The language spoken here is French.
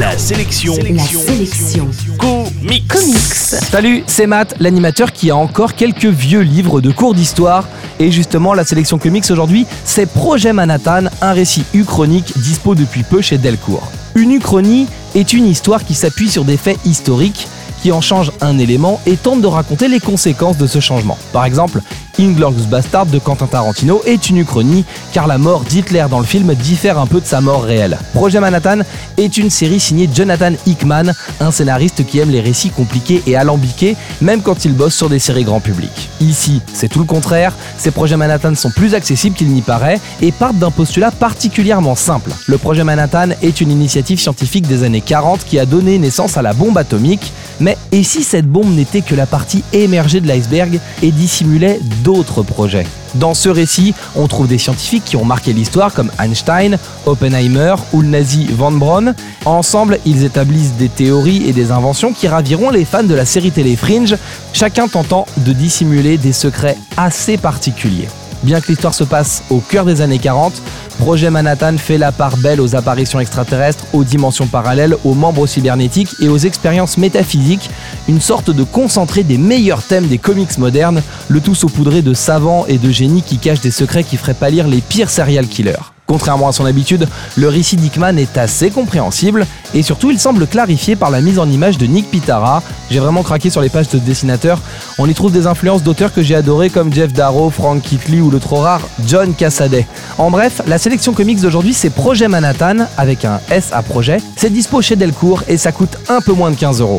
La sélection. La sélection. Comics. Comics. Salut, c'est Matt, l'animateur qui a encore quelques vieux livres de cours d'histoire. Et justement, la sélection comics aujourd'hui, c'est Projet Manhattan, un récit uchronique dispo depuis peu chez Delcourt. Une uchronie est une histoire qui s'appuie sur des faits historiques qui en change un élément et tente de raconter les conséquences de ce changement. Par exemple, Inglorious Bastard de Quentin Tarantino est une uchronie car la mort d'Hitler dans le film diffère un peu de sa mort réelle. Projet Manhattan est une série signée Jonathan Hickman, un scénariste qui aime les récits compliqués et alambiqués, même quand il bosse sur des séries grand public. Ici, c'est tout le contraire, ces projets Manhattan sont plus accessibles qu'il n'y paraît et partent d'un postulat particulièrement simple. Le projet Manhattan est une initiative scientifique des années 40 qui a donné naissance à la bombe atomique, mais et si cette bombe n'était que la partie émergée de l'iceberg et dissimulait d'autres projets? Dans ce récit, on trouve des scientifiques qui ont marqué l'histoire comme Einstein, Oppenheimer ou le nazi Von Braun. Ensemble, ils établissent des théories et des inventions qui raviront les fans de la série télé Fringe, chacun tentant de dissimuler des secrets assez particuliers. Bien que l'histoire se passe au cœur des années 40, Projet Manhattan fait la part belle aux apparitions extraterrestres, aux dimensions parallèles, aux membres cybernétiques et aux expériences métaphysiques, une sorte de concentré des meilleurs thèmes des comics modernes, le tout saupoudré de savants et de génies qui cachent des secrets qui feraient pâlir les pires serial killers. Contrairement à son habitude, le récit d'Hickman est assez compréhensible et surtout il semble clarifié par la mise en image de Nick Pitara. J'ai vraiment craqué sur les pages de dessinateurs. On y trouve des influences d'auteurs que j'ai adorés comme Jeff Darrow, Frank Kitley ou le trop rare John Cassaday. En bref, la sélection comics d'aujourd'hui c'est Projet Manhattan avec un S à projet. C'est dispo chez Delcourt et ça coûte un peu moins de 15 euros.